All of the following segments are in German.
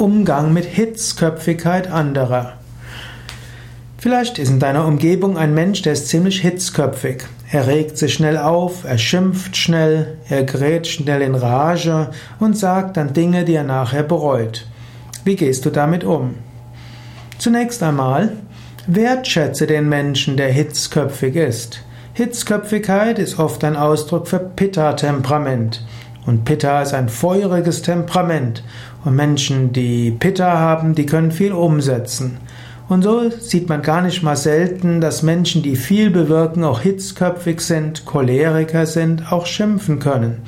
Umgang mit Hitzköpfigkeit anderer. Vielleicht ist in deiner Umgebung ein Mensch, der ist ziemlich hitzköpfig. Er regt sich schnell auf, er schimpft schnell, er gerät schnell in Rage und sagt dann Dinge, die er nachher bereut. Wie gehst du damit um? Zunächst einmal, wertschätze den Menschen, der hitzköpfig ist. Hitzköpfigkeit ist oft ein Ausdruck für Pitta-Temperament. Und Pitta ist ein feuriges Temperament. Und Menschen, die Pitta haben, die können viel umsetzen. Und so sieht man gar nicht mal selten, dass Menschen, die viel bewirken, auch hitzköpfig sind, Choleriker sind, auch schimpfen können.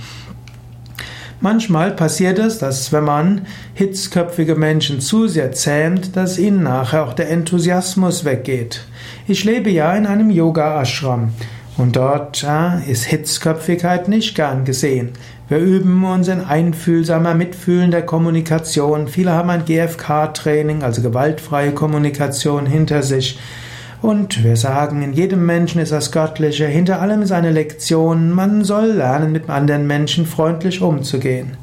Manchmal passiert es, dass wenn man hitzköpfige Menschen zu sehr zähmt, dass ihnen nachher auch der Enthusiasmus weggeht. Ich lebe ja in einem Yoga-Ashram und dort äh, ist Hitzköpfigkeit nicht gern gesehen. Wir üben uns in einfühlsamer, mitfühlender Kommunikation. Viele haben ein GFK-Training, also gewaltfreie Kommunikation hinter sich. Und wir sagen, in jedem Menschen ist das Göttliche, hinter allem ist eine Lektion, man soll lernen, mit anderen Menschen freundlich umzugehen.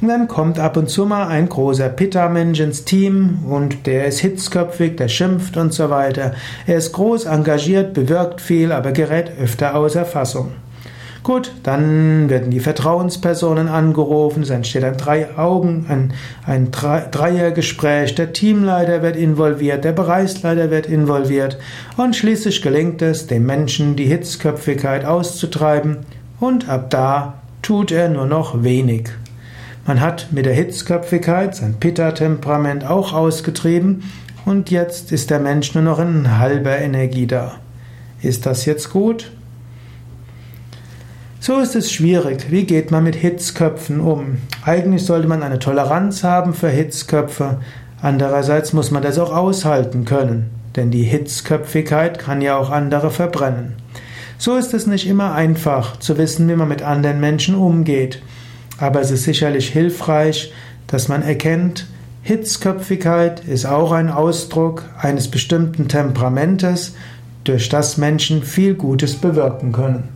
Und dann kommt ab und zu mal ein großer Pitta-Mensch ins Team und der ist hitzköpfig, der schimpft und so weiter. Er ist groß engagiert, bewirkt viel, aber gerät öfter außer Fassung. Gut, dann werden die Vertrauenspersonen angerufen, es entsteht ein drei Augen, ein, ein Dreiergespräch, der Teamleiter wird involviert, der Bereichsleiter wird involviert und schließlich gelingt es, dem Menschen die Hitzköpfigkeit auszutreiben und ab da tut er nur noch wenig. Man hat mit der Hitzköpfigkeit sein Pitta-Temperament auch ausgetrieben und jetzt ist der Mensch nur noch in halber Energie da. Ist das jetzt gut? So ist es schwierig. Wie geht man mit Hitzköpfen um? Eigentlich sollte man eine Toleranz haben für Hitzköpfe. Andererseits muss man das auch aushalten können, denn die Hitzköpfigkeit kann ja auch andere verbrennen. So ist es nicht immer einfach zu wissen, wie man mit anderen Menschen umgeht. Aber es ist sicherlich hilfreich, dass man erkennt, Hitzköpfigkeit ist auch ein Ausdruck eines bestimmten Temperamentes, durch das Menschen viel Gutes bewirken können.